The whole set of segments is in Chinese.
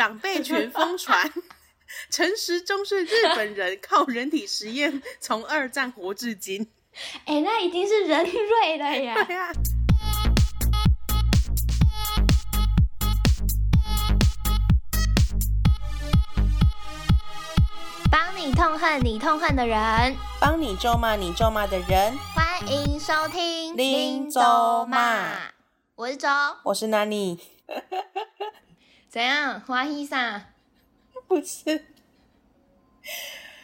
长辈群疯传，陈时中是日本人，靠人体实验从二战活至今。哎、欸，那已经是人瑞了呀！对呀。帮你痛恨你痛恨的人，帮你咒骂你咒骂的人。欢迎收听林咒骂，我是周，我是 Nani。怎样？欢喜啥？不是，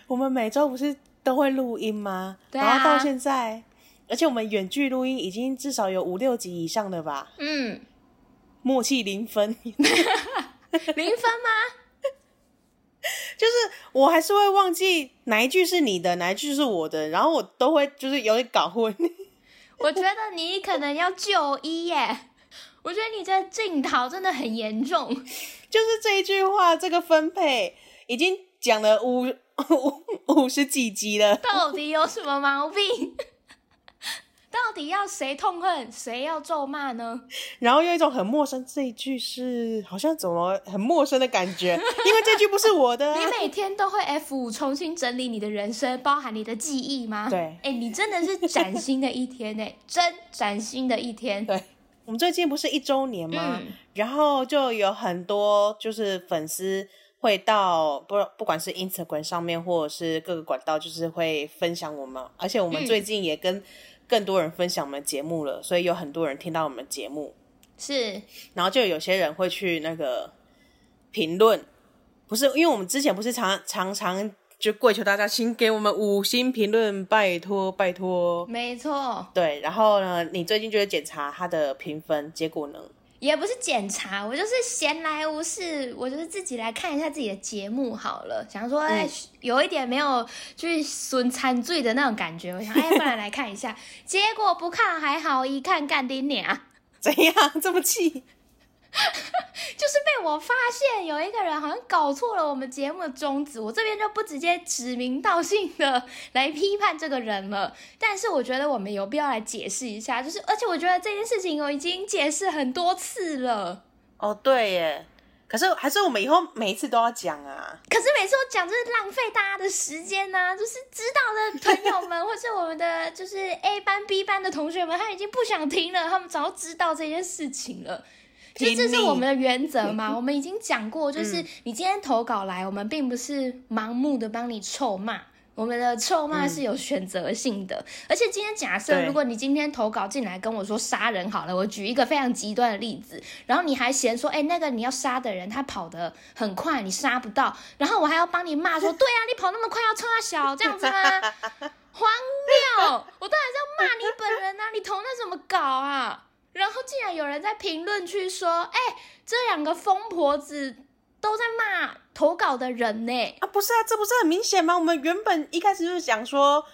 我们每周不是都会录音吗？对啊。然后到现在，而且我们远距录音已经至少有五六集以上了吧？嗯，默契零分。零分吗？就是我还是会忘记哪一句是你的，哪一句是我的，然后我都会就是有点搞混。我觉得你可能要就医耶，我觉得你这镜头真的很严重。就是这一句话，这个分配已经讲了五五 五十几集了，到底有什么毛病？到底要谁痛恨，谁要咒骂呢？然后有一种很陌生，这一句是好像怎么很陌生的感觉，因为这句不是我的啊。你每天都会 F 五重新整理你的人生，包含你的记忆吗？对，哎，你真的是崭新的一天哎，真崭新的一天。对，我们最近不是一周年吗？嗯，然后就有很多就是粉丝会到不不管是 Instagram 上面或者是各个管道，就是会分享我们，而且我们最近也跟。更多人分享我们节目了，所以有很多人听到我们节目，是，然后就有些人会去那个评论，不是因为我们之前不是常常常就跪求大家请给我们五星评论，拜托拜托，没错，对，然后呢，你最近就会检查他的评分，结果呢？也不是检查，我就是闲来无事，我就是自己来看一下自己的节目好了。想说，哎、嗯，有一点没有去损残罪的那种感觉，我想，哎，不然来看一下。结果不看还好，一看干爹娘，怎样这么气？就是被我发现有一个人好像搞错了我们节目的宗旨，我这边就不直接指名道姓的 来批判这个人了。但是我觉得我们有必要来解释一下，就是而且我觉得这件事情我已经解释很多次了。哦，对耶，可是还是我们以后每一次都要讲啊。可是每次我讲就是浪费大家的时间呐、啊，就是知道的朋友们 或是我们的就是 A 班 B 班的同学们，他已经不想听了，他们早知道这件事情了。就这是我们的原则嘛，我们已经讲过，就是你今天投稿来，我们并不是盲目的帮你臭骂，我们的臭骂是有选择性的。而且今天假设，如果你今天投稿进来跟我说杀人好了，我举一个非常极端的例子，然后你还嫌说，哎，那个你要杀的人他跑得很快，你杀不到，然后我还要帮你骂说，对啊，你跑那么快要冲他小这样子吗？荒谬！我当然是要骂你本人啊，你投那什么稿啊？然后竟然有人在评论区说：“哎，这两个疯婆子都在骂投稿的人呢！”啊，不是啊，这不是很明显吗？我们原本一开始就是讲说，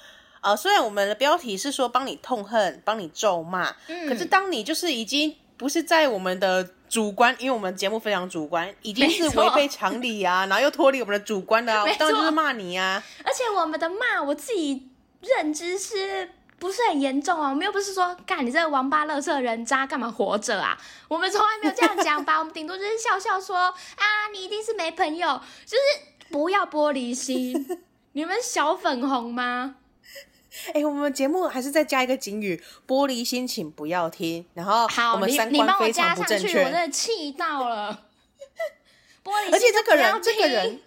呃，虽然我们的标题是说帮你痛恨、帮你咒骂，嗯，可是当你就是已经不是在我们的主观，因为我们节目非常主观，已经是违背常理啊，然后又脱离我们的主观的啊，当然就是骂你啊。而且我们的骂，我自己认知是。不是很严重啊，我们又不是说，干你这个王八乐色人渣，干嘛活着啊？我们从来没有这样讲吧？我们顶多就是笑笑说啊，你一定是没朋友，就是不要玻璃心。你们小粉红吗？哎、欸，我们节目还是再加一个警语：玻璃心，请不要听。然后，好，我们三观非常不正确。我真的气到了。玻璃心，而且这个人，这个人，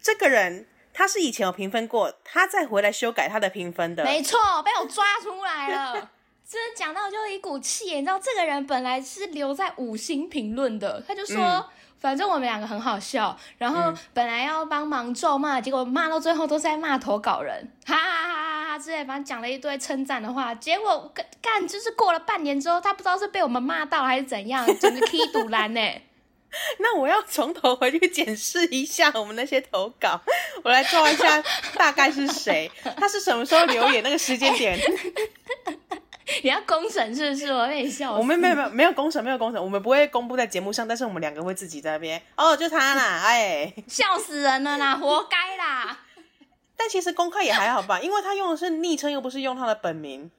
这个人。他是以前有评分过，他再回来修改他的评分的。没错，被我抓出来了。真的讲到就一股气，你知道这个人本来是留在五星评论的，他就说、嗯、反正我们两个很好笑，然后本来要帮忙咒骂，结果骂到最后都是在骂投稿人，哈哈哈哈哈之类，反正讲了一堆称赞的话，结果干就是过了半年之后，他不知道是被我们骂到还是怎样，整个气赌烂呢。那我要从头回去检视一下我们那些投稿，我来抓一下大概是谁，他是什么时候留言，那个时间点。你要公审是不是？我被你笑死。我们没有没有没有公审，没有公审，我们不会公布在节目上，但是我们两个会自己在那边。哦，就他啦，哎，笑死人了啦，活该啦。但其实公开也还好吧，因为他用的是昵称，又不是用他的本名。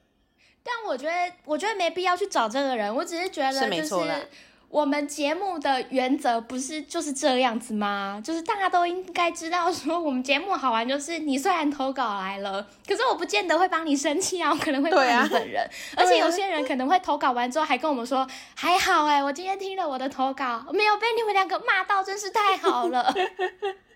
但我觉得，我觉得没必要去找这个人，我只是觉得就是。是没错啦我们节目的原则不是就是这样子吗？就是大家都应该知道，说我们节目好玩，就是你虽然投稿来了，可是我不见得会帮你生气啊，我可能会骂你本人。啊、而且有些人可能会投稿完之后还跟我们说，还好哎、欸，我今天听了我的投稿，没有被你们两个骂到，真是太好了。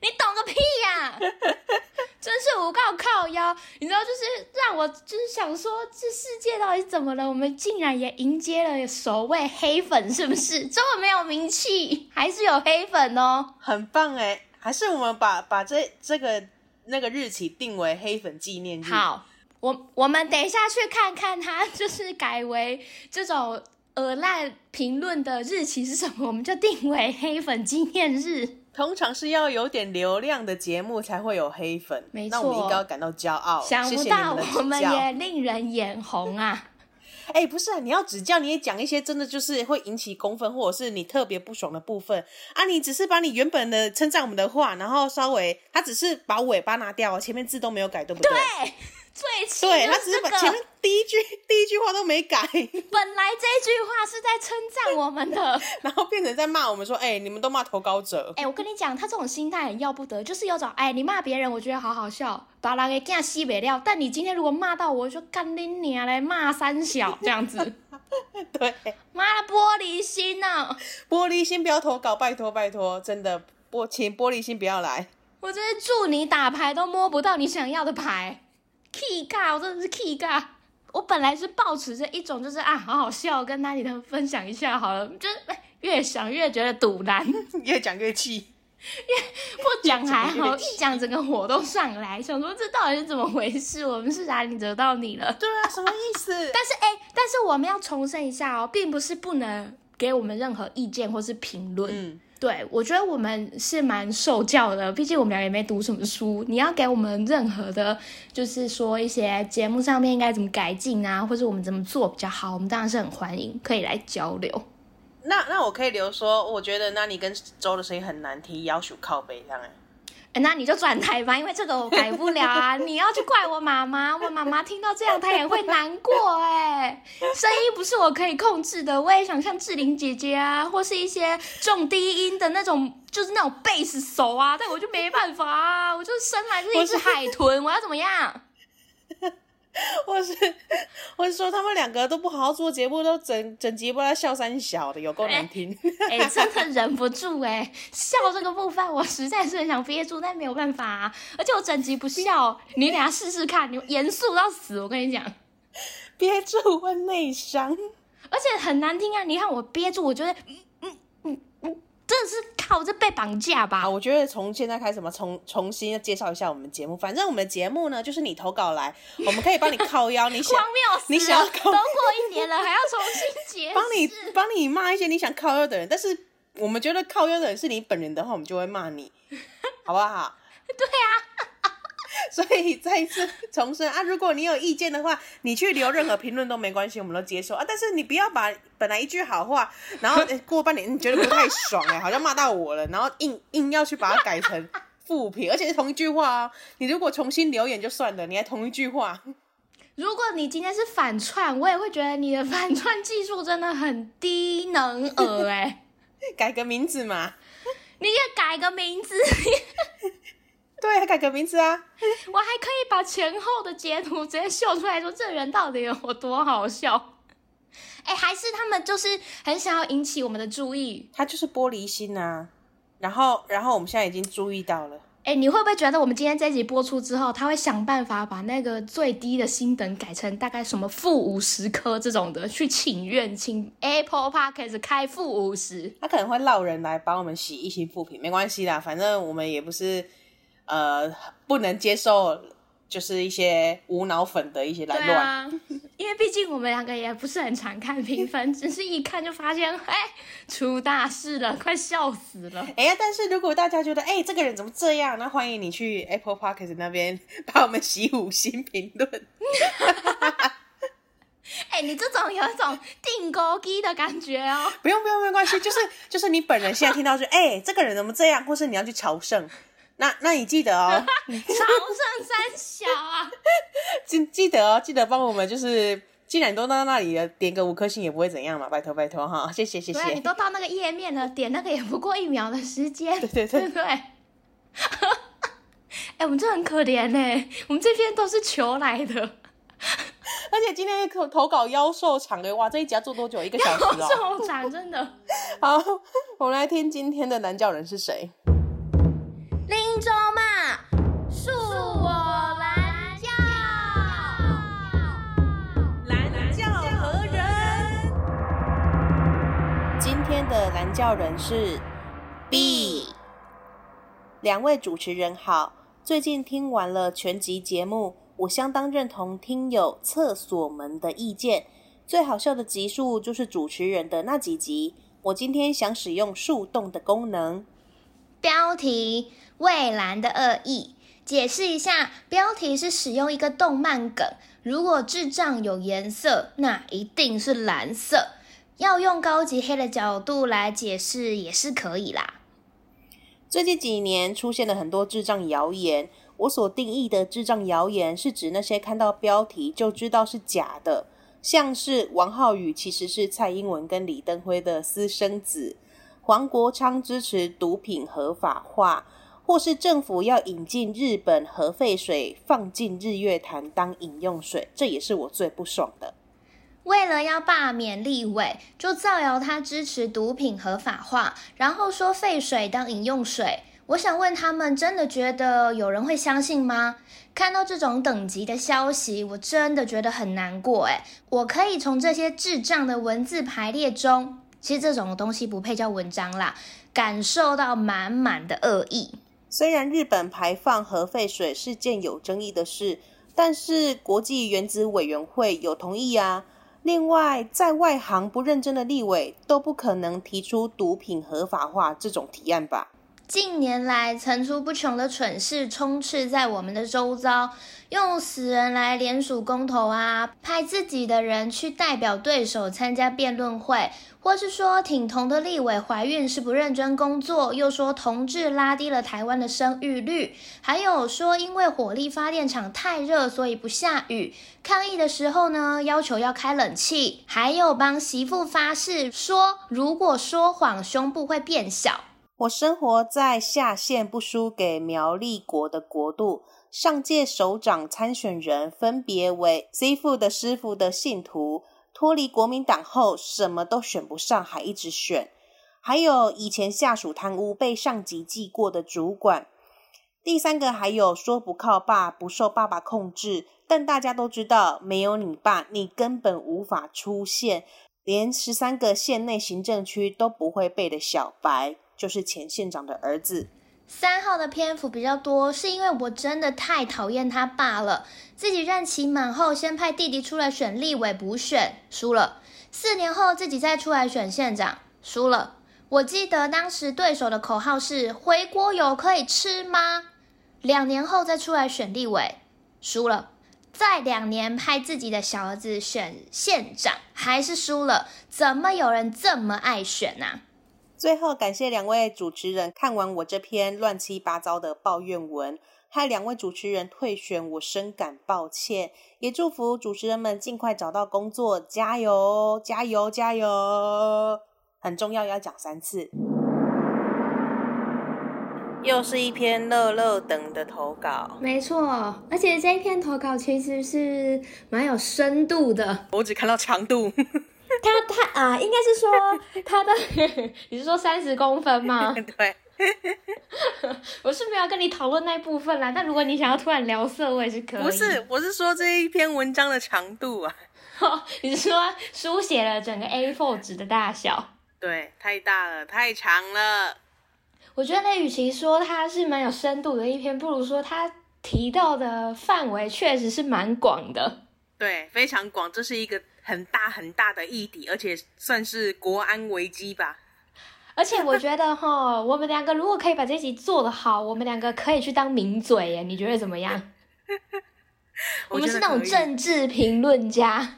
你懂个屁呀、啊！真是无告靠腰，你知道，就是让我就是想说，这世界到底怎么了？我们竟然也迎接了所谓黑粉，是不是？这么没有名气，还是有黑粉哦，很棒哎！还是我们把把这这个那个日期定为黑粉纪念日。好，我我们等一下去看看，他就是改为这种恶烂评论的日期是什么，我们就定为黑粉纪念日。通常是要有点流量的节目才会有黑粉，没错，那我们应该要感到骄傲。想不到我们也令人眼红啊！哎、欸，不是啊，你要指教，你也讲一些真的就是会引起公愤，或者是你特别不爽的部分啊。你只是把你原本的称赞我们的话，然后稍微他只是把尾巴拿掉，前面字都没有改，对不对？对。对，他只是把前面第一句第一句话都没改。本来这句话是在称赞我们的，然后变成在骂我们说：“哎、欸，你们都骂投稿者。”哎，我跟你讲，他这种心态很要不得，就是有种哎，你骂别人，我觉得好好笑，把人给干西北料。但你今天如果骂到我，就干你娘来骂三小 这样子。对，妈的玻璃心呐、啊！玻璃心不要投稿，拜托拜托，真的玻请玻璃心不要来。我真是祝你打牌都摸不到你想要的牌。气尬，我真的是气尬。我本来是抱持着一种就是啊，好好笑，跟那里的分享一下好了。就是越想越觉得赌烂，越讲越气。越 不讲还好，一讲整个火都上来，想说这到底是怎么回事？我们是哪里惹到你了？对啊，什么意思？但是哎、欸，但是我们要重申一下哦，并不是不能给我们任何意见或是评论。嗯。对，我觉得我们是蛮受教的，毕竟我们俩也没读什么书。你要给我们任何的，就是说一些节目上面应该怎么改进啊，或者我们怎么做比较好，我们当然是很欢迎，可以来交流。那那我可以留说，我觉得那你跟周的声音很难听，要求靠背这样。那你就转台吧，因为这个我改不了啊！你要去怪我妈妈，我妈妈听到这样她也会难过哎。声音不是我可以控制的，我也想像志玲姐姐啊，或是一些重低音的那种，就是那种贝斯手啊，但我就没办法啊，我就生来就是一只海豚，我要怎么样？我是我是说，他们两个都不好好做节目，都整整集不知道笑三小的，有够难听。哎、欸欸，真的忍不住哎、欸，笑这个部分我实在是很想憋住，但没有办法啊。而且我整集不笑，你等下试试看，你严肃到死，我跟你讲，憋住会内伤，而且很难听啊。你看我憋住，我觉得。真的是靠这被绑架吧？我觉得从现在开始嘛，重重新介绍一下我们节目。反正我们的节目呢，就是你投稿来，我们可以帮你靠腰。你想，你想要，都过一年了，还要重新解释。帮你帮你骂一些你想靠腰的人，但是我们觉得靠腰的人是你本人的话，我们就会骂你，好不好？对啊。所以再一次重申啊，如果你有意见的话，你去留任何评论都没关系，我们都接受啊。但是你不要把本来一句好话，然后过半年你觉得不太爽哎，好像骂到我了，然后硬硬要去把它改成负评，而且是同一句话啊。你如果重新留言就算了，你还同一句话。如果你今天是反串，我也会觉得你的反串技术真的很低能儿哎。改个名字嘛，你也改个名字。对，还改个名字啊！我还可以把前后的截图直接秀出来说，这人到底有多好笑？哎，还是他们就是很想要引起我们的注意？他就是玻璃心啊！然后，然后我们现在已经注意到了。哎，你会不会觉得我们今天这集播出之后，他会想办法把那个最低的星等改成大概什么负五十颗这种的，去请愿，请 Apple Podcast 开负五十？他可能会烙人来帮我们洗一星负评，没关系啦，反正我们也不是。呃，不能接受，就是一些无脑粉的一些来乱。啊，因为毕竟我们两个也不是很常看评分，只是一看就发现，哎，出大事了，快笑死了。哎呀，但是如果大家觉得，哎，这个人怎么这样，那欢迎你去 Apple Podcast 那边帮我们洗五星评论。哎，你这种有一种钉孤枝的感觉哦。不用不用，没关系，就是就是你本人现在听到说，哎，这个人怎么这样，或是你要去朝圣。那那你记得哦，朝圣三小啊，记记得哦，记得帮我们就是既然都到那里了，点个五颗星也不会怎样嘛，拜托拜托哈，谢谢谢谢。对，你都到那个页面了，点那个也不过一秒的时间，对对对，对？哎、欸，我们这很可怜呢，我们这边都是求来的，而且今天投投稿妖兽场的哇，这一集要做多久？一个小时哦，妖兽场真的。好，我们来听今天的男教人是谁？教人是 B，两位主持人好。最近听完了全集节目，我相当认同听友厕所门的意见。最好笑的集数就是主持人的那几集。我今天想使用树洞的功能。标题：蔚蓝的恶意。解释一下，标题是使用一个动漫梗。如果智障有颜色，那一定是蓝色。要用高级黑的角度来解释也是可以啦。最近几年出现了很多智障谣言，我所定义的智障谣言是指那些看到标题就知道是假的，像是王浩宇其实是蔡英文跟李登辉的私生子，黄国昌支持毒品合法化，或是政府要引进日本核废水放进日月潭当饮用水，这也是我最不爽的。为了要罢免立委，就造谣他支持毒品合法化，然后说废水当饮用水。我想问他们，真的觉得有人会相信吗？看到这种等级的消息，我真的觉得很难过。诶，我可以从这些智障的文字排列中，其实这种东西不配叫文章啦，感受到满满的恶意。虽然日本排放核废水是件有争议的事，但是国际原子委员会有同意啊。另外，在外行不认真的立委都不可能提出毒品合法化这种提案吧？近年来，层出不穷的蠢事充斥在我们的周遭，用死人来联署公投啊，派自己的人去代表对手参加辩论会，或是说挺同的立委怀孕是不认真工作，又说同志拉低了台湾的生育率，还有说因为火力发电厂太热，所以不下雨。抗议的时候呢，要求要开冷气，还有帮媳妇发誓说，如果说谎，胸部会变小。我生活在下线不输给苗栗国的国度，上届首长参选人分别为师父的师父的信徒，脱离国民党后什么都选不上，还一直选，还有以前下属贪污被上级记过的主管。第三个还有说不靠爸，不受爸爸控制，但大家都知道，没有你爸，你根本无法出现，连十三个县内行政区都不会背的小白。就是前县长的儿子。三号的篇幅比较多，是因为我真的太讨厌他爸了。自己任期满后，先派弟弟出来选立委补选，输了。四年后自己再出来选县长，输了。我记得当时对手的口号是“回锅油可以吃吗？”两年后再出来选立委，输了。再两年派自己的小儿子选县长，还是输了。怎么有人这么爱选啊？最后，感谢两位主持人看完我这篇乱七八糟的抱怨文，害两位主持人退选，我深感抱歉。也祝福主持人们尽快找到工作，加油，加油，加油！很重要，要讲三次。又是一篇乐乐等的投稿，没错，而且这一篇投稿其实是蛮有深度的。我只看到长度。他他啊，应该是说他的，你是说三十公分吗？对，我是没有跟你讨论那一部分啦。但如果你想要突然聊色，我也是可以。不是，我是说这一篇文章的长度啊。哦，你是说书写了整个 A4 纸的大小？对，太大了，太长了。我觉得那与其说它是蛮有深度的一篇，不如说他提到的范围确实是蛮广的。对，非常广，这是一个。很大很大的议题，而且算是国安危机吧。而且我觉得哈，我们两个如果可以把这集做得好，我们两个可以去当名嘴耶。你觉得怎么样？我，我们是那种政治评论家。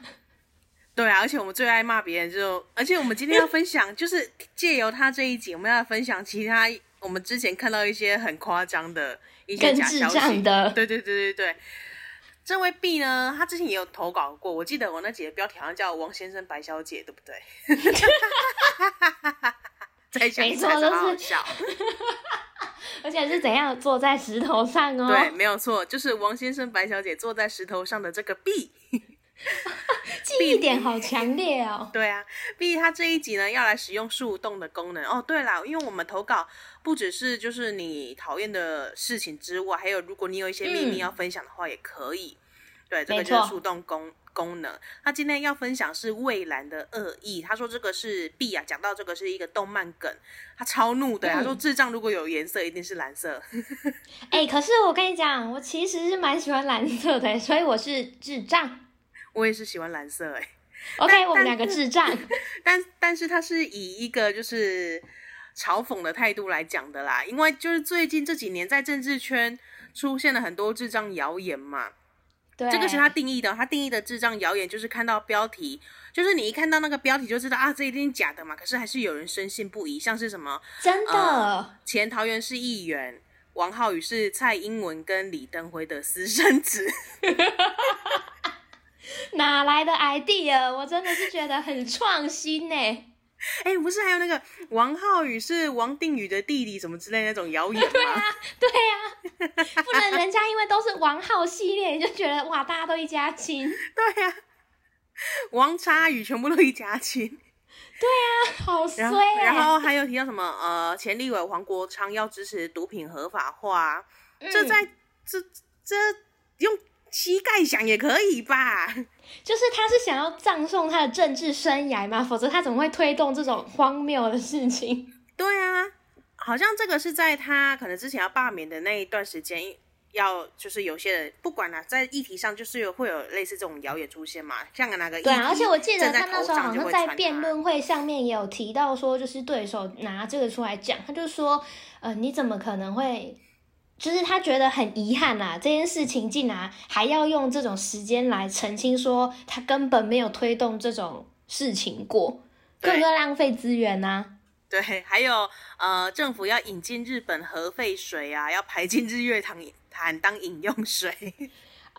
对啊，而且我们最爱骂别人就，就而且我们今天要分享，就是借由他这一集，我们要分享其他我们之前看到一些很夸张的一些假消息。的，对对对对对。这位 B 呢，他之前也有投稿过，我记得我那几个标题好像叫王先生、白小姐，对不对？在想没错，都是笑，而且是怎样坐在石头上哦？对，没有错，就是王先生、白小姐坐在石头上的这个 B。记忆点好强烈哦！对啊，B 他这一集呢要来使用树洞的功能哦。对啦，因为我们投稿不只是就是你讨厌的事情之外，还有如果你有一些秘密要分享的话，也可以。嗯、对，这个就是树洞功功能。他今天要分享是蔚蓝的恶意。他说这个是 B 啊，讲到这个是一个动漫梗，他超怒的。嗯、他说智障如果有颜色，一定是蓝色。哎、欸，可是我跟你讲，我其实是蛮喜欢蓝色的，所以我是智障。我也是喜欢蓝色哎，OK，我们两个智障，但但是他是以一个就是嘲讽的态度来讲的啦，因为就是最近这几年在政治圈出现了很多智障谣言嘛，对，这个是他定义的，他定义的智障谣言就是看到标题，就是你一看到那个标题就知道啊，这一定是假的嘛，可是还是有人深信不疑，像是什么真的，呃、前桃园市议员王浩宇是蔡英文跟李登辉的私生子。哪来的 idea？我真的是觉得很创新呢。哎、欸，不是还有那个王浩宇是王定宇的弟弟，什么之类的那种谣言吗？对啊，对啊，不能人家因为都是王浩系列，就觉得哇，大家都一家亲。对呀、啊，王差宇全部都一家亲。对啊，好衰。然后还有提到什么呃，前立委黄国昌要支持毒品合法化，嗯、这在这这用。膝盖想也可以吧，就是他是想要葬送他的政治生涯吗？否则他怎么会推动这种荒谬的事情？对啊，好像这个是在他可能之前要罢免的那一段时间，要就是有些人不管了、啊，在议题上就是有会有类似这种谣言出现嘛，像个那个对、啊，而且我记得他那时候好像在辩论会上面也有提到说，就是对手拿这个出来讲，他就说，呃，你怎么可能会？就是他觉得很遗憾啊，这件事情竟然还要用这种时间来澄清，说他根本没有推动这种事情过，更多浪费资源呐。对，还有呃，政府要引进日本核废水啊，要排进日月潭潭当饮用水。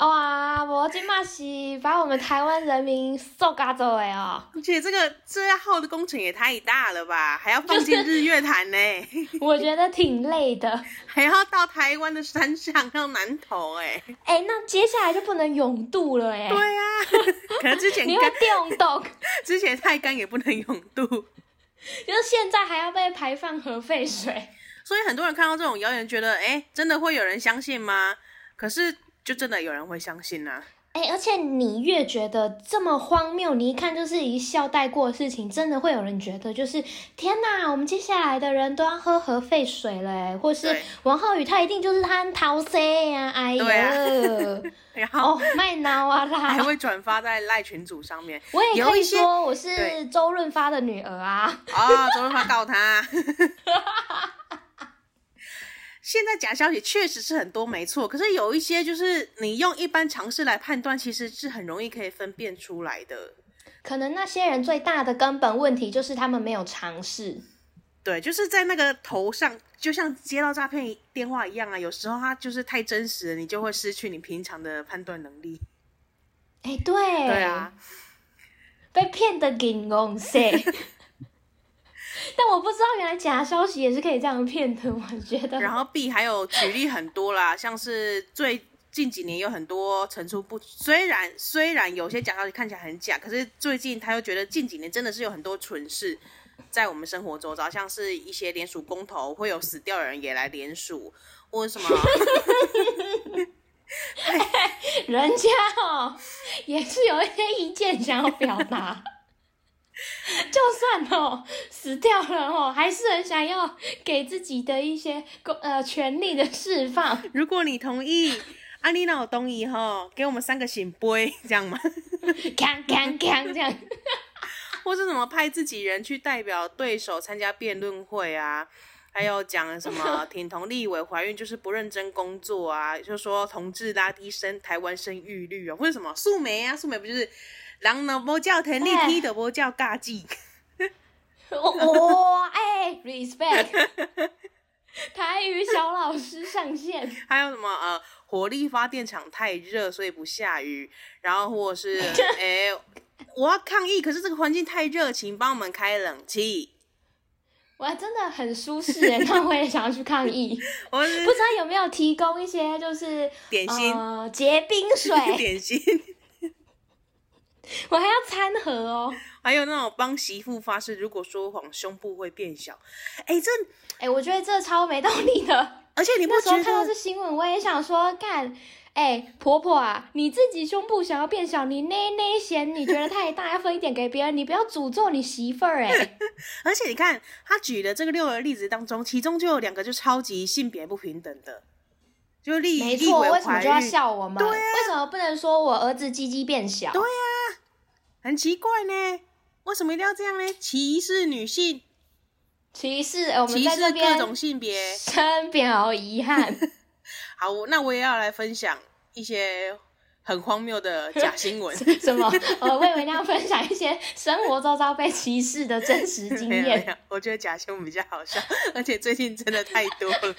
哇，我今嘛是把我们台湾人民送嘎走哎哦！而且这个这样耗的工程也太大了吧，还要放进日月潭呢？我觉得挺累的，还要到台湾的山上，到南投哎。哎、欸，那接下来就不能泳渡了哎。对呀、啊，可能之前你会电动，之前太干也不能泳渡，就是现在还要被排放核废水，所以很多人看到这种谣言，觉得哎、欸，真的会有人相信吗？可是。就真的有人会相信啊！哎、欸，而且你越觉得这么荒谬，你一看就是一笑带过的事情，真的会有人觉得就是天哪，我们接下来的人都要喝核废水了，或是王浩宇他一定就是他逃生呀！哎呀，啊、然后卖脑啊啦，还会转发在赖群组上面。我也可以说我是周润发的女儿啊！啊、哦，周润发告他。现在假消息确实是很多，没错。可是有一些就是你用一般常识来判断，其实是很容易可以分辨出来的。可能那些人最大的根本问题就是他们没有尝试。对，就是在那个头上，就像接到诈骗电话一样啊。有时候它就是太真实了，你就会失去你平常的判断能力。哎，对，对啊，被骗的紧公司。但我不知道，原来假消息也是可以这样骗的。我觉得，然后 B 还有举例很多啦，像是最近几年有很多层出不，虽然虽然有些假消息看起来很假，可是最近他又觉得近几年真的是有很多蠢事在我们生活周遭，像是一些联署公投会有死掉的人也来联署，或者什么 人家哦也是有一些意见想要表达。就算哦死掉了哦，还是很想要给自己的一些公呃权利的释放。如果你同意，阿丽娜我同意哈，给我们三个醒杯 这样吗？锵锵锵这样，或是什么派自己人去代表对手参加辩论会啊？还有讲什么挺同立委怀孕就是不认真工作啊？就说同志拉低生台湾生育率啊？或者什么素梅啊？素梅不就是？人若无照天理，天就无照家己。哇，哎，respect，台语小老师上线。还有什么呃，火力发电厂太热，所以不下雨。然后或者是哎、欸，我要抗议，可是这个环境太热，请帮我们开冷气。哇，真的很舒适哎，那我也想要去抗议。我不知道有没有提供一些就是点心、呃、结冰水点心，我还要餐盒哦。还有那种帮媳妇发誓，如果说谎，胸部会变小。哎、欸，这哎、欸，我觉得这超没道理的。而且你不那时候看到这新闻，我也想说，干。哎、欸，婆婆啊，你自己胸部想要变小，你内内嫌你觉得太大，要分一点给别人，你不要诅咒你媳妇儿哎。而且你看他举的这个六个例子当中，其中就有两个就超级性别不平等的，就立没错，为什么就要笑我们？对啊，为什么不能说我儿子鸡鸡变小？对呀、啊，很奇怪呢，为什么一定要这样呢？歧视女性，歧视，我们在这边各种性别，深表遗憾。好，那我也要来分享一些很荒谬的假新闻。什么？我我以为你要分享一些生活周遭被歧视的真实经 验。我觉得假新闻比较好笑，而且最近真的太多了。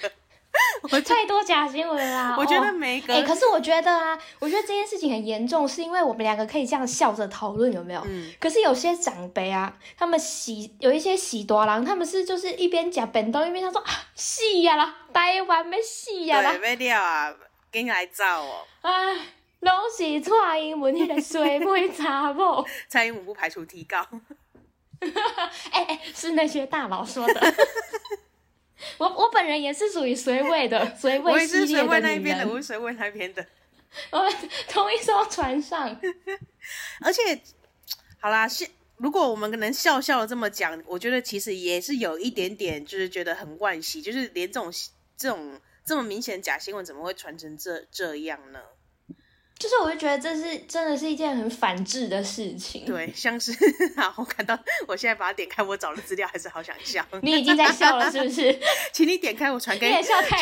我太多假新闻啦！我觉得每个哎、哦欸，可是我觉得啊，我觉得这件事情很严重，是因为我们两个可以这样笑着讨论，有没有？嗯。可是有些长辈啊，他们喜有一些喜多郎，他们是就是一边讲本东，一边他说啊，死呀啦，台湾没死呀啦，没掉啊，给你来造哦。哎，拢是蔡英文那个水妹查某，蔡英文不排除提高。哎哎、欸欸，是那些大佬说的。我我本人也是属于水位的，随位系列的女人。我是水位那边的，我们同一艘船上。而且，好啦，是如果我们能笑笑的这么讲，我觉得其实也是有一点点，就是觉得很惋惜，就是连这种这种这么明显的假新闻，怎么会传成这这样呢？就是我就觉得这是真的是一件很反智的事情。对，像是 啊，我看到我现在把它点开，我找的资料还是好想笑。你已经在笑了，是不是？请你点开我传给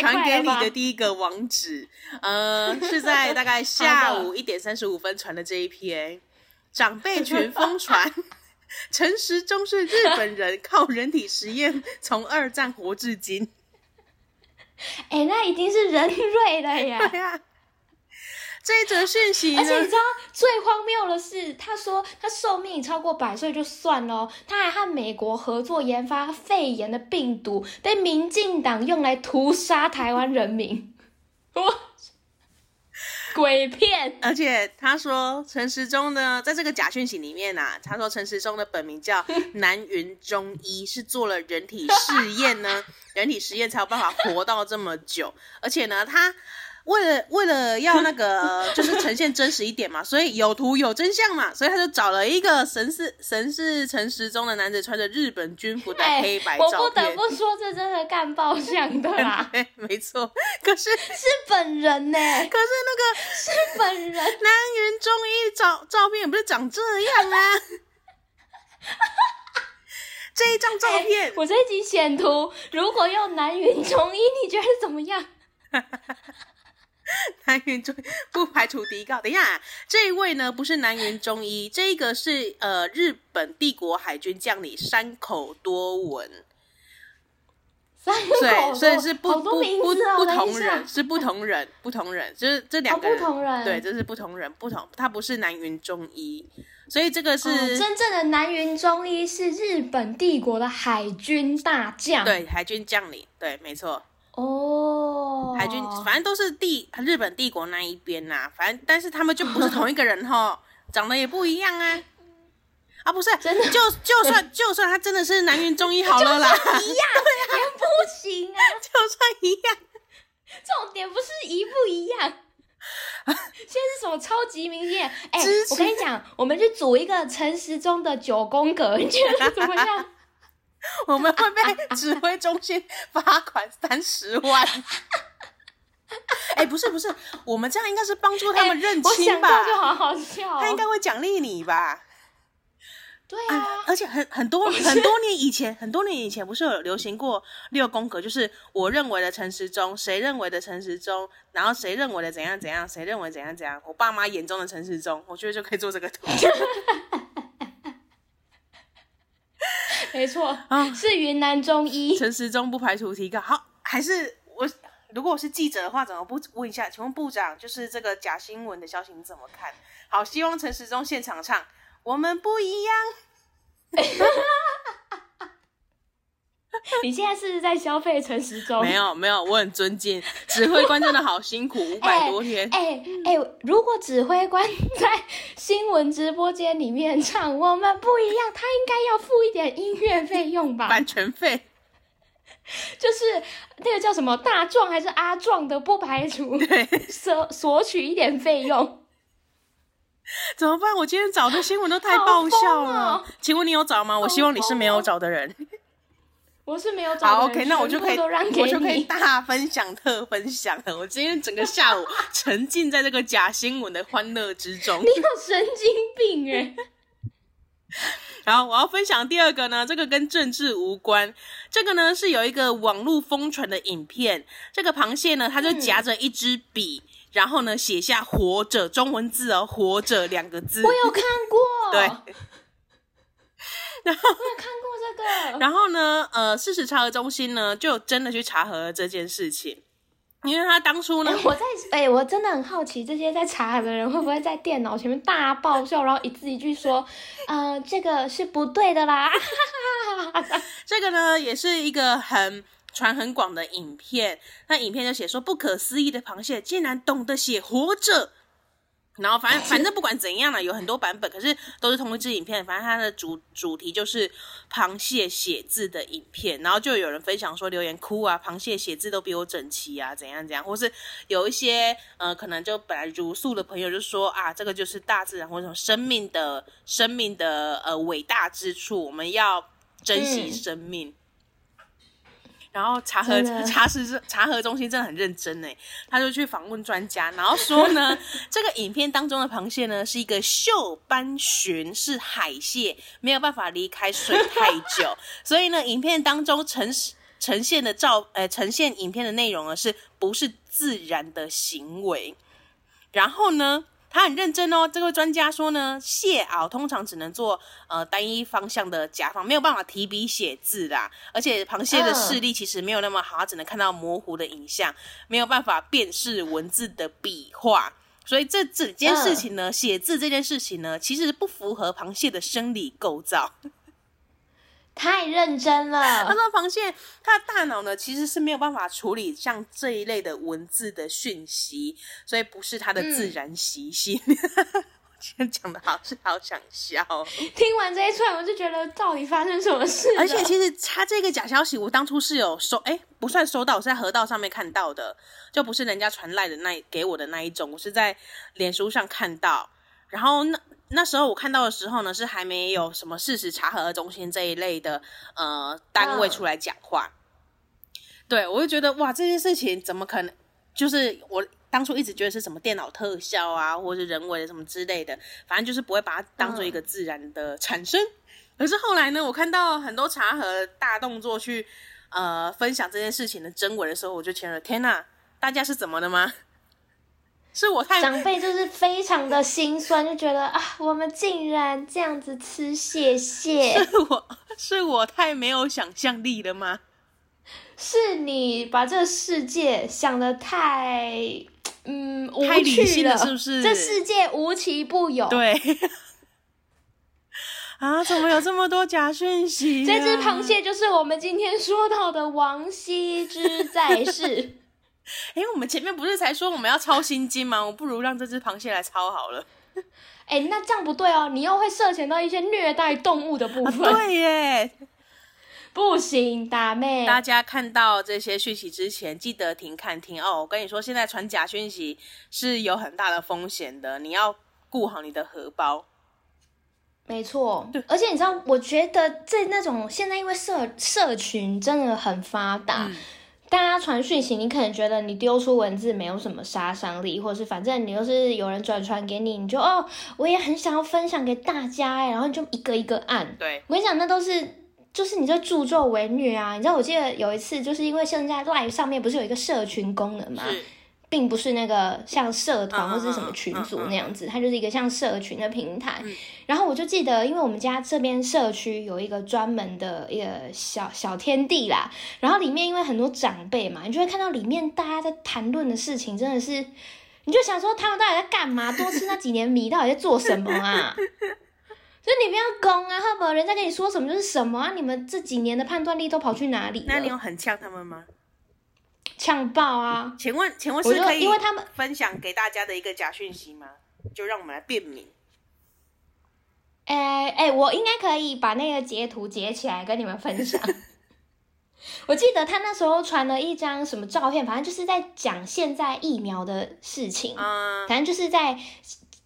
传给你的第一个网址，呃，是在大概 下午一点三十五分传的这一篇，长辈群疯传，陈时中是日本人，靠人体实验从二战活至今。哎、欸，那已经是人瑞了呀！对呀。这一则讯息，而且你知道最荒谬的是，他说他寿命超过百岁就算了，他还和美国合作研发肺炎的病毒，被民进党用来屠杀台湾人民，我鬼片！而且他说陈时中呢，在这个假讯息里面啊，他说陈时中的本名叫 南云中医，是做了人体试验呢，人体实验才有办法活到这么久，而且呢，他。为了为了要那个 就是呈现真实一点嘛，所以有图有真相嘛，所以他就找了一个神似神似陈时中的男子，穿着日本军服的黑白照片。我不得不说，这真的干爆像的啦。没错，可是是本人呢。可是那个是本人，南云忠一照照片也不是长这样啊。这一张照片，欸、我这一集显图，如果用南云忠一，你觉得怎么样？南云中不排除提告。等一下，这一位呢不是南云中一，这一个是呃日本帝国海军将领山口多闻。山口对，所以是不不不不同人，是不同人，不同人，就是这两个人，哦、不同人，对，这是不同人，不同，他不是南云中医，所以这个是、哦、真正的南云中医是日本帝国的海军大将，对，海军将领，对，没错。哦，海军反正都是帝日本帝国那一边呐、啊，反正但是他们就不是同一个人哈，长得也不一样啊，啊不是，真的就就算就算他真的是南云忠一好了啦，一样也不行啊，就算一样，重点不是一不一样，现在是什么超级明星？哎、欸，我跟你讲，我们去组一个陈时中的九宫格，你觉得怎么样？我们会被指挥中心罚款 三十万。哎、欸，不是不是，我们这样应该是帮助他们认清吧？欸、就好好笑、哦，他应该会奖励你吧？对啊，啊，而且很很多很多年以前，很多年以前不是有流行过六宫格，就是我认为的陈时中，谁认为的陈时中，然后谁认为的怎样怎样，谁认为怎样怎样，我爸妈眼中的陈时中，我觉得就可以做这个图。没错啊，是云南中医。陈时中不排除提高。好，还是我如果我是记者的话，怎么不问一下？请问部长，就是这个假新闻的消息你怎么看？好，希望陈时中现场唱，我们不一样。你现在是在消费诚实中？没有没有，我很尊敬指挥官，真的好辛苦，五百多天。哎哎、欸欸，如果指挥官在新闻直播间里面唱“我们不一样”，他应该要付一点音乐费用吧？版权费，就是那个叫什么大壮还是阿壮的，不排除对 索索取一点费用。怎么办？我今天找的新闻都太爆笑了。喔、请问你有找吗？我希望你是没有找的人。我是没有找好，OK，那我就可以，我就可以大分享特分享了。我今天整个下午沉浸在这个假新闻的欢乐之中。你有神经病诶。然后我要分享第二个呢，这个跟政治无关。这个呢是有一个网络疯传的影片，这个螃蟹呢，它就夹着一支笔，嗯、然后呢写下“活着”中文字哦，“活着”两个字。我有看过。对。然后我有看过这个，然后呢，呃，事实查核中心呢，就真的去查核了这件事情，因为他当初呢，欸、我在，哎、欸，我真的很好奇，这些在查核的人会不会在电脑前面大爆笑，然后一字一句说，呃，这个是不对的啦。这个呢，也是一个很传很广的影片，那影片就写说，不可思议的螃蟹竟然懂得写活着。然后反正 反正不管怎样了，有很多版本，可是都是同一支影片。反正它的主主题就是螃蟹写字的影片。然后就有人分享说留言哭啊，螃蟹写字都比我整齐啊，怎样怎样。或是有一些呃，可能就本来茹素的朋友就说啊，这个就是大自然或者生命的生命的呃伟大之处，我们要珍惜生命。嗯然后查核查实查核中心真的很认真诶，他就去访问专家，然后说呢，这个影片当中的螃蟹呢是一个锈斑鲟，是海蟹，没有办法离开水太久，所以呢，影片当中呈呈现的照，呃，呈现影片的内容呢，是不是自然的行为？然后呢，他很认真哦，这位专家说呢，蟹螯通常只能做呃单一方向的夹方，没有办法提笔写字啦。而且螃蟹的视力其实没有那么好，它只能看到模糊的影像，没有办法辨识文字的笔画。所以这整件事情呢，写字这件事情呢，其实不符合螃蟹的生理构造。太认真了。他说，螃蟹他的大脑呢，其实是没有办法处理像这一类的文字的讯息，所以不是他的自然习性。嗯、今天讲的好是好想笑。听完这一串，我就觉得到底发生什么事？而且其实他这个假消息，我当初是有收，哎，不算收到，我是在河道上面看到的，就不是人家传来的那给我的那一种，我是在脸书上看到，然后那。那时候我看到的时候呢，是还没有什么事实查核中心这一类的呃单位出来讲话。Uh. 对，我就觉得哇，这件事情怎么可能？就是我当初一直觉得是什么电脑特效啊，或者是人为的什么之类的，反正就是不会把它当做一个自然的产生。Uh. 可是后来呢，我看到很多查核大动作去呃分享这件事情的真伪的时候，我就觉得天哪，大家是怎么的吗？是我太长辈就是非常的心酸，就觉得啊，我们竟然这样子吃蟹蟹，是我是我太没有想象力了吗？是你把这个世界想得太嗯无趣了，太理性了，是不是？这世界无奇不有，对 啊，怎么有这么多假讯息啊？这只螃蟹就是我们今天说到的王羲之在世。哎，我们前面不是才说我们要抄心经吗？我不如让这只螃蟹来抄好了。哎，那这样不对哦，你又会涉嫌到一些虐待动物的部分。啊、对耶，不行，大妹。大家看到这些讯息之前，记得停看听哦。我跟你说，现在传假讯息是有很大的风险的，你要顾好你的荷包。没错，对，而且你知道，我觉得这那种现在因为社社群真的很发达。嗯大家传讯息，你可能觉得你丢出文字没有什么杀伤力，或者是反正你又是有人转传给你，你就哦，我也很想要分享给大家哎，然后你就一个一个按。对，我跟你讲，那都是就是你在助纣为虐啊！你知道，我记得有一次，就是因为现在 Live 上面不是有一个社群功能吗？并不是那个像社团或是什么群组那样子，它就是一个像社群的平台。然后我就记得，因为我们家这边社区有一个专门的一个小小天地啦，然后里面因为很多长辈嘛，你就会看到里面大家在谈论的事情，真的是，你就想说他们到底在干嘛？多吃那几年米到底在做什么啊？所以你不要攻啊，好不好？人家跟你说什么就是什么啊！你们这几年的判断力都跑去哪里了？那你有很呛他们吗？呛爆啊！请问，请问是可以因为他们分享给大家的一个假讯息吗？就让我们来辨明。哎哎、我应该可以把那个截图截起来跟你们分享。我记得他那时候传了一张什么照片，反正就是在讲现在疫苗的事情，嗯、反正就是在。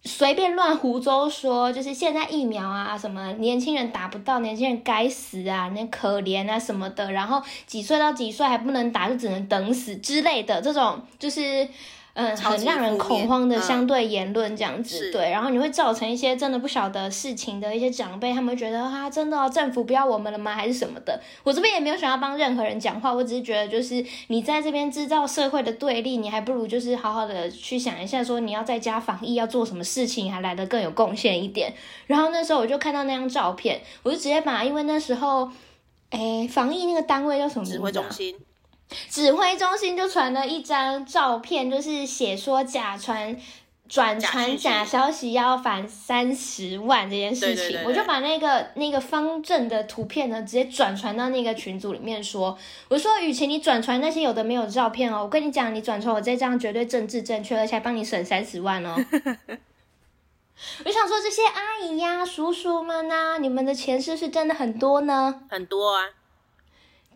随便乱胡诌说，就是现在疫苗啊，什么年轻人打不到，年轻人该死啊，那可怜啊什么的，然后几岁到几岁还不能打，就只能等死之类的这种，就是。嗯，很让人恐慌的相对言论这样子，嗯、对，然后你会造成一些真的不晓得事情的一些长辈，他们会觉得啊，真的、哦、政府不要我们了吗？还是什么的？我这边也没有想要帮任何人讲话，我只是觉得就是你在这边制造社会的对立，你还不如就是好好的去想一下，说你要在家防疫要做什么事情，还来得更有贡献一点。然后那时候我就看到那张照片，我就直接把，因为那时候，哎，防疫那个单位叫什么名字？指挥中心。指挥中心就传了一张照片，就是写说假传转传假消息要罚三十万这件事情，对对对对，我就把那个那个方正的图片呢，直接转传到那个群组里面说，我说雨晴你转传那些有的没有的照片哦，我跟你讲，你转传我这张绝对政治正确，而且还帮你省三十万哦。我想说这些阿姨呀、叔叔们呐，你们的钱是不是真的很多呢？很多啊。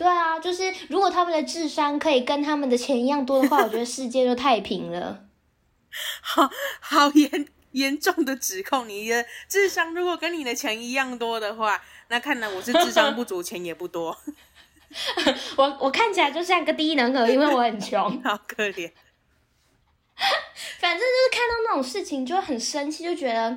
对啊，就是如果他们的智商可以跟他们的钱一样多的话，我觉得世界就太平了。好好严严重的指控，你的智商如果跟你的钱一样多的话，那看来我是智商不足，钱也不多。我我看起来就像个低能儿，因为我很穷，好可怜。反正就是看到那种事情就会很生气，就觉得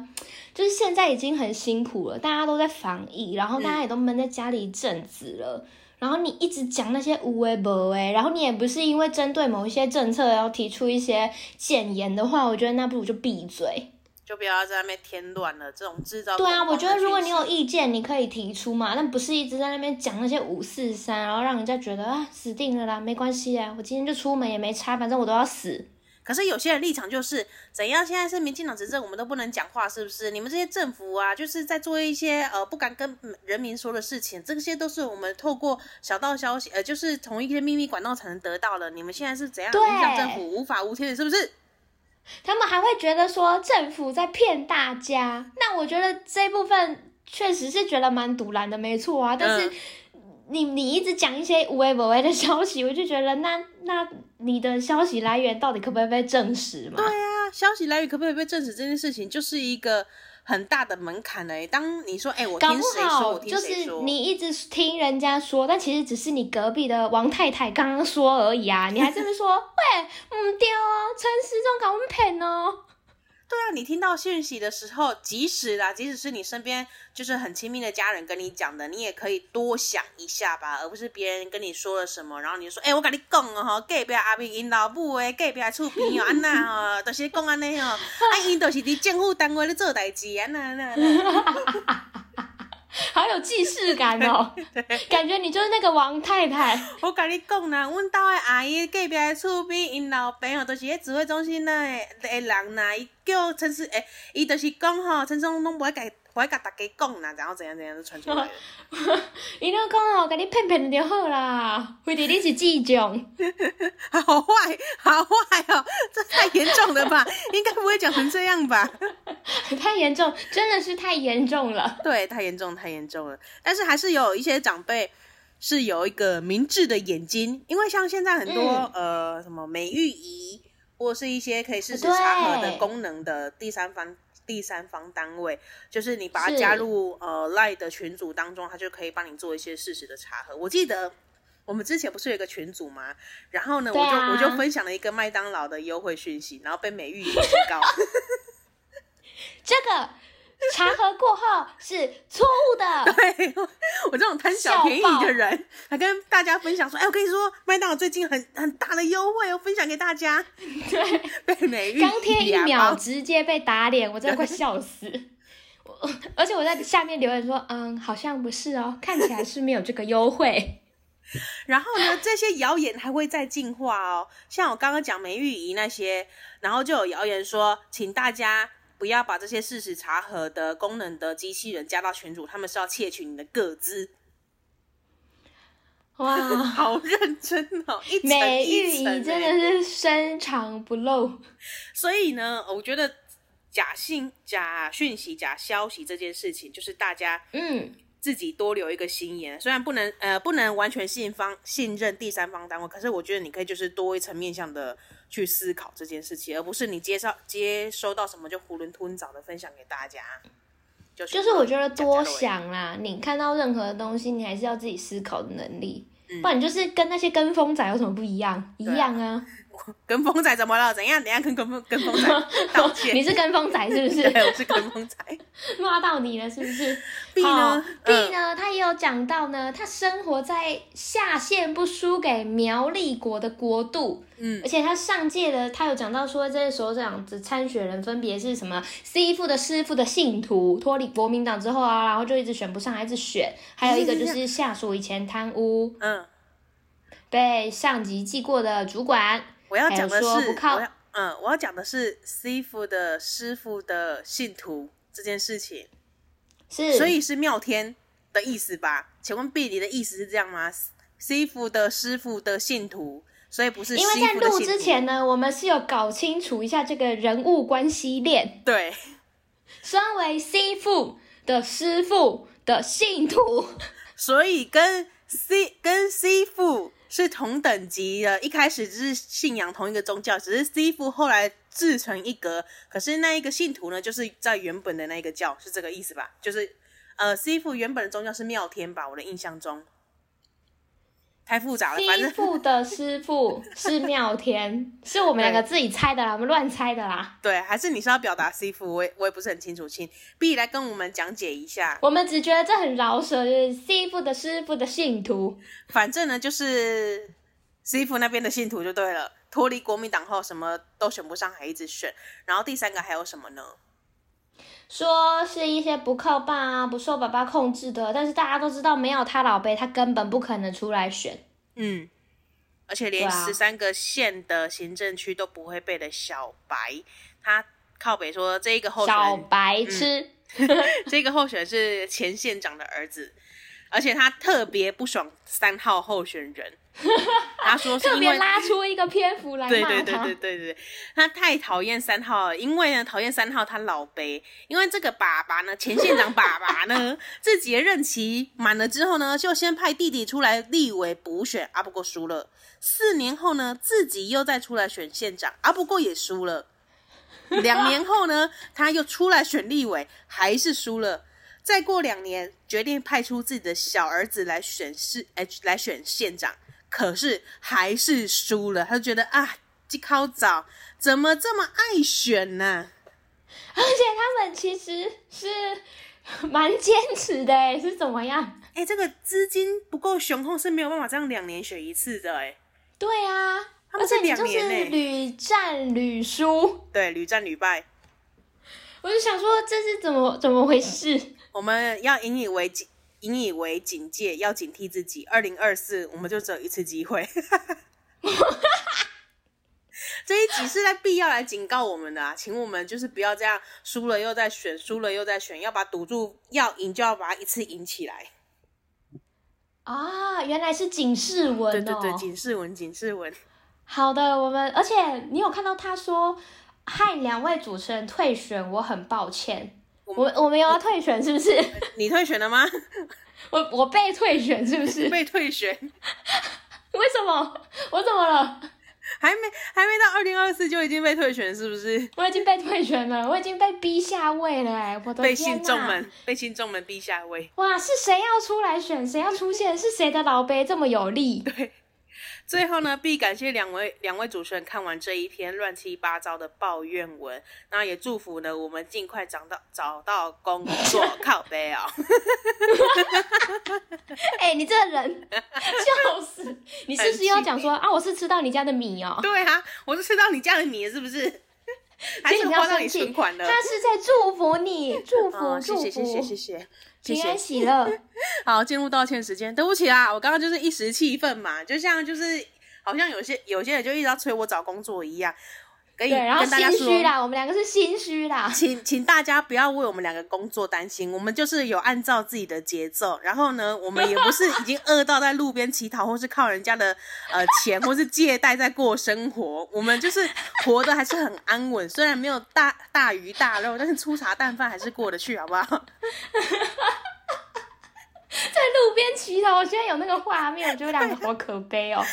就是现在已经很辛苦了，大家都在防疫，然后大家也都闷在家里一阵子了。嗯然后你一直讲那些无为不为，然后你也不是因为针对某一些政策要提出一些谏言的话，我觉得那不如就闭嘴，就不要在那边添乱了。这种制造对啊，我觉得如果你有意见，你可以提出嘛，但不是一直在那边讲那些五四三，然后让人家觉得啊死定了啦，没关系啊，我今天就出门也没差，反正我都要死。可是有些人立场就是怎样？现在是民进党执政，我们都不能讲话，是不是？你们这些政府啊，就是在做一些呃不敢跟人民说的事情，这些都是我们透过小道消息，呃，就是从一些秘密管道才能得到的。你们现在是怎样影响政府无法无天的，是不是？他们还会觉得说政府在骗大家。那我觉得这部分确实是觉得蛮赌烂的，没错啊。但是。嗯你你一直讲一些无为无为的消息，我就觉得那那你的消息来源到底可不可以被证实嘛？对啊，消息来源可不可以被证实这件事情，就是一个很大的门槛嘞。当你说，哎、欸，我听谁说，我听谁说，就是你一直听人家说，但其实只是你隔壁的王太太刚刚说而已啊，你还这么说，喂，唔对哦，陈时中搞我们骗哦。对啊，你听到讯息的时候，即使啦，即使是你身边就是很亲密的家人跟你讲的，你也可以多想一下吧，而不是别人跟你说了什么，然后你就说，哎、我跟你讲哦，隔壁阿明因老母诶，隔壁厝边哦，安那哦，都是讲安尼哦，啊，因都是伫政府单位咧做代志，安那安那。好有既视感哦，感觉你就是那个王太太。我跟你讲啦，阮兜的阿姨隔壁的厝边，因老爸吼都是迄指挥中心那的的人呐，伊叫陈思，诶，伊就是讲吼，陈时中拢不会甲不会甲大家讲啦，然后怎样怎样就传出来了。伊拢讲哦，甲你骗骗就好啦，非得你是智障，好坏，好坏哦，这太严重了吧？应该不会讲成这样吧？太严重，真的是太严重了。对，太严重，太严重了。但是还是有一些长辈是有一个明智的眼睛，因为像现在很多、嗯、呃什么美育仪，或是一些可以实时查核的功能的第三方第三方单位，就是你把它加入呃 Line 的群组当中，它就可以帮你做一些事实的查核。我记得我们之前不是有一个群组吗？然后呢，啊、我就我就分享了一个麦当劳的优惠讯息，然后被美玉仪警告。这个查核过后是错误的。对，我这种贪小便宜的人，还跟大家分享说：“哎，我跟你说，麦当劳最近很很大的优惠哦，我分享给大家。”对，被美玉当天一秒直接被打脸，我真的快笑死。我而且我在下面留言说：“嗯，好像不是哦，看起来是没有这个优惠。”然后呢，这些谣言还会再进化哦。像我刚刚讲美玉姨那些，然后就有谣言说，请大家不要把这些事实查核的功能的机器人加到群组，他们是要窃取你的个资。哇，好认真哦！一层一层美玉姨真的是深藏不露。所以呢，我觉得假信、假讯息、假消息这件事情，就是大家嗯。自己多留一个心眼，虽然不能呃不能完全信方信任第三方单位，可是我觉得你可以就是多一层面向的去思考这件事情，而不是你接受接收到什么就囫囵吞枣的分享给大家。就，就是我觉得多想啦，你看到任何的东西，你还是要自己思考的能力，嗯、不然你就是跟那些跟风仔有什么不一样？一样啊。跟风仔怎么了？怎样？等下跟跟风跟风仔 道歉。你是跟风仔是不是？对，我是跟风仔。骂到你了是不是？B 呢？B 呢？他也有讲到呢，他生活在下线不输给苗栗国的国度。嗯，而且他上届的，他有讲到说，这些首长的参选人分别是什么？C 父的师父的信徒脱离国民党之后啊，然后就一直选不上，一直选。还有一个就是下属以前贪污，嗯，被上级记过的主管。我要讲的是，我要嗯，我要讲的是师傅的师傅的信徒这件事情，是，所以是妙天的意思吧？请问碧梨的意思是这样吗？师傅的师傅的信徒，所以不是。因为在录之前呢，我们是有搞清楚一下这个人物关系链。对，身为师傅的师傅的信徒，所以跟 C 跟师父。是同等级的，一开始只是信仰同一个宗教，只是师傅后来自成一格。可是那一个信徒呢，就是在原本的那个教，是这个意思吧？就是，呃，师傅原本的宗教是妙天吧？我的印象中。太复杂了。师傅的师傅 是妙天，是我们两个自己猜的啦，我们乱猜的啦。对，还是你是要表达师傅？我也我也不是很清楚，请 B 来跟我们讲解一下。我们只觉得这很饶舌，就是师傅的师傅的信徒。反正呢，就是师傅那边的信徒就对了。脱离国民党后，什么都选不上，还一直选。然后第三个还有什么呢？说是一些不靠爸啊，不受爸爸控制的，但是大家都知道，没有他老辈，他根本不可能出来选。嗯，而且连十三个县的行政区都不会背的小白，他靠北说这一个候选小白痴，嗯、这个候选是前县长的儿子，而且他特别不爽三号候选人。他说是因为特拉出一个篇幅来骂他，对对对对对对，他太讨厌三号了，因为呢讨厌三号他老背，因为这个爸爸呢，前县长爸爸呢，自己的任期满了之后呢，就先派弟弟出来立委补选，啊不过输了，四年后呢，自己又再出来选县长，啊不过也输了，两年后呢，他又出来选立委，还是输了，再过两年，决定派出自己的小儿子来选市，哎，来选县长。可是还是输了，他就觉得啊，这靠早怎么这么爱选呢、啊？而且他们其实是 蛮坚持的，哎，是怎么样？哎，这个资金不够雄厚，是没有办法这样两年选一次的，哎。对啊，他们是两年呢，屡战屡输，对，屡战屡败。我就想说，这是怎么怎么回事？我们要引以为警。引以为警戒，要警惕自己。二零二四，我们就只有一次机会。这一集是在必要来警告我们的啊，请我们就是不要这样，输了又再选，输了又再选，要把赌注要赢就要把它一次赢起来。啊，原来是警示文哦。对对对，警示文，警示文。好的，我们而且你有看到他说害两位主持人退选，我很抱歉。我我们有要退选是不是？你退选了吗？我我被退选是不是？被退选？为什么？我怎么了？还没还没到二零二四就已经被退选是不是？我已经被退选了，我已经被逼下位了哎！我的！被信众们被信众们逼下位。哇！是谁要出来选？谁要出现？是谁的老辈这么有力？对，最后呢，必感谢两位两位主持人看完这一篇乱七八糟的抱怨文，那也祝福呢我们尽快找到找到工作，靠背哦。哎、欸，你这个人笑死！你是不是要讲说啊？我是吃到你家的米哦。对啊，我是吃到你家的米，是不是？还是花到你存款的？他是在祝福你，祝福，哦、祝福，谢谢，谢谢，谢谢。平安喜乐。好，进入道歉时间。对不起啦，我刚刚就是一时气愤嘛，就像就是好像有些有些人就一直要催我找工作一样。可以对，然后心虚啦，我们两个是心虚啦。请请大家不要为我们两个工作担心，我们就是有按照自己的节奏。然后呢，我们也不是已经饿到在路边乞讨，或是靠人家的呃钱，或是借贷在过生活。我们就是活得还是很安稳，虽然没有大大鱼大肉，但是粗茶淡饭还是过得去，好不好？在路边乞讨，我现在有那个画面，我觉得两个好可悲哦。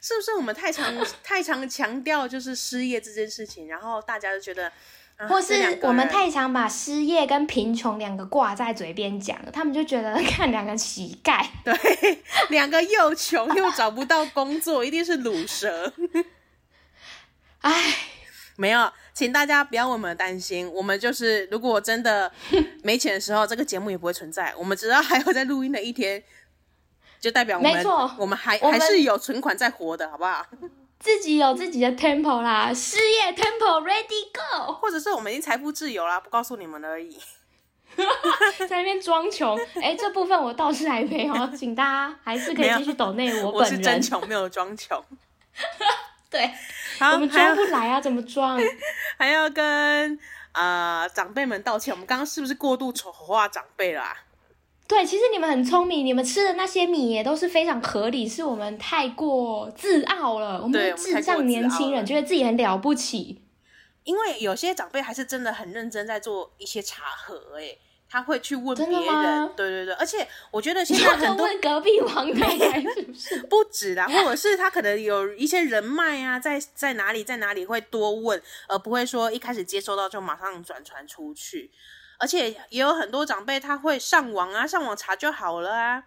是不是我们太常 太常强调就是失业这件事情，然后大家就觉得，啊、或是我们太常把失业跟贫穷两个挂在嘴边讲，他们就觉得 看两个乞丐，对，两个又穷又找不到工作，一定是卤蛇。唉，没有，请大家不要为我们担心，我们就是如果真的没钱的时候，这个节目也不会存在。我们只要还有在录音的一天。就代表我们，没错，我们还还是有存款在活的，好不好？自己有自己的 temple 啦，事业 temple ready go，或者是我们已经财富自由啦，不告诉你们而已。在那边装穷，哎、欸，这部分我倒是还没有，请大家还是可以继续抖内我本人。我是真穷，没有装穷。对，我们装不来啊，怎么装？还要 跟呃长辈们道歉，我们刚刚是不是过度丑化长辈啦？对，其实你们很聪明，你们吃的那些米也都是非常合理，是我们太过自傲了。我们智障年轻人觉得自己很了不起，因为有些长辈还是真的很认真在做一些查核，哎，他会去问别人，对对对，而且我觉得 现在很多问隔壁王太太是不是？不止啦，或者是他可能有一些人脉啊，在在哪里在哪里会多问，而不会说一开始接收到就马上转传出去。而且也有很多长辈他会上网啊，上网查就好了啊，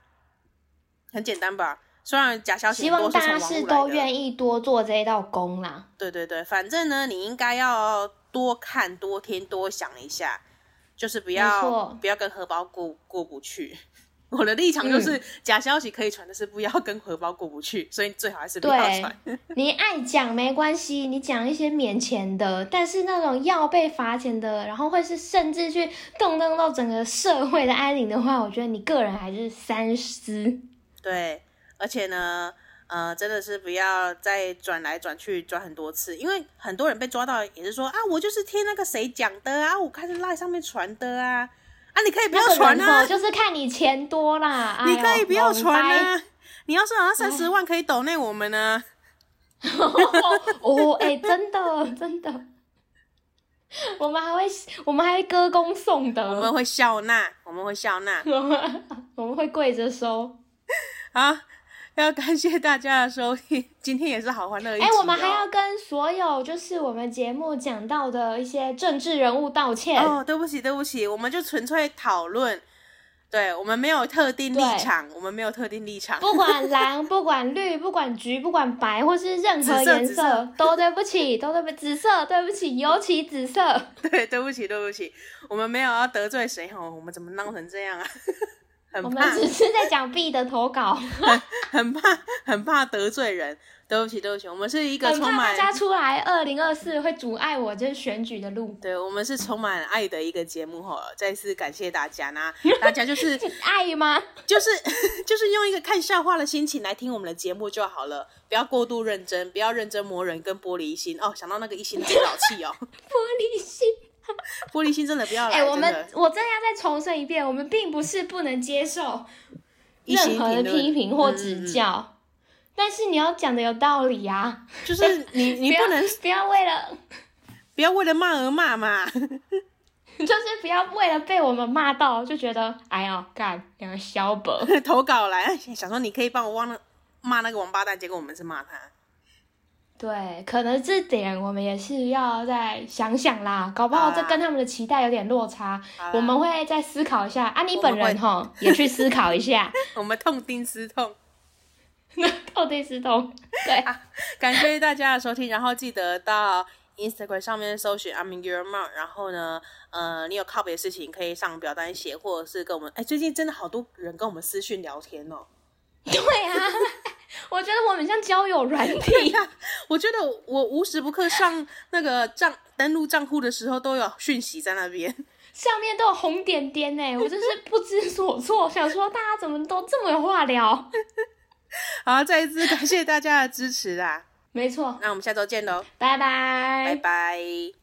很简单吧？虽然假消息。希望大家是都愿意多做这一道工啦。对对对，反正呢，你应该要多看、多听、多想一下，就是不要不要跟荷包过过不去。我的立场就是，假消息可以传，但是不要跟荷包过不去，所以最好还是不要传。你爱讲没关系，你讲一些免钱的，但是那种要被罚钱的，然后会是甚至去动荡到整个社会的安宁的话，我觉得你个人还是三思。对，而且呢，呃，真的是不要再转来转去转很多次，因为很多人被抓到也是说啊，我就是听那个谁讲的啊，我看是 LINE 上面传的啊。啊，你可以不要传啊！就是看你钱多啦。你可以不要传啊！你要是好像三十万可以抖内我们呢？哦，哎、欸，真的真的，我们还会我们还会歌功颂德，我们会笑纳，我们会笑纳，我们会跪着收啊。要感谢大家的收听，今天也是好欢乐一集。哎、欸，我们还要跟所有就是我们节目讲到的一些政治人物道歉。哦，对不起，对不起，我们就纯粹讨论，对，我们没有特定立场，我们没有特定立场。不管 蓝，不管绿，不管橘，不管白，或是任何颜色，色都对不起，都对不起，紫色，对不起，尤其紫色。对，对不起，对不起，我们没有要得罪谁哦，我们怎么闹成这样啊？我们只是在讲 B 的投稿，很 很怕很怕得罪人，对不起对不起，我们是一个充满大家出来，二零二四会阻碍我就是选举的路，对，我们是充满爱的一个节目哈，再次感谢大家。呢，大家就是爱吗？就是 就是用一个看笑话的心情来听我们的节目就好了，不要过度认真，不要认真磨人跟玻璃心。哦，想到那个一心真老气哦，玻璃心。玻璃心真的不要来！哎、欸，我们我真的要再重申一遍，我们并不是不能接受任何的批评或指教，嗯、但是你要讲的有道理啊！就是你你 不能不要，不要为了 不要为了骂而骂嘛，就是不要为了被我们骂到就觉得哎呀干两个小本投稿来，想说你可以帮我忘了骂那个王八蛋，结果我们是骂他。对，可能这点我们也是要再想想啦，搞不好这跟他们的期待有点落差，啊、我们会再思考一下啊。你本人哈也去思考一下，我们痛定思痛，痛定思痛。对、啊，感谢大家的收听，然后记得到 Instagram 上面搜寻 I'm your mom，然后呢，呃，你有靠别的事情可以上表单写，或者是跟我们，哎，最近真的好多人跟我们私讯聊天哦。对啊，我觉得我们像交友软体。我觉得我无时不刻上那个账登录账户的时候都有讯息在那边，上面都有红点点呢，我真是不知所措，想说大家怎么都这么有话聊。好，再一次感谢大家的支持啦。没错，那我们下周见喽，拜拜，拜拜。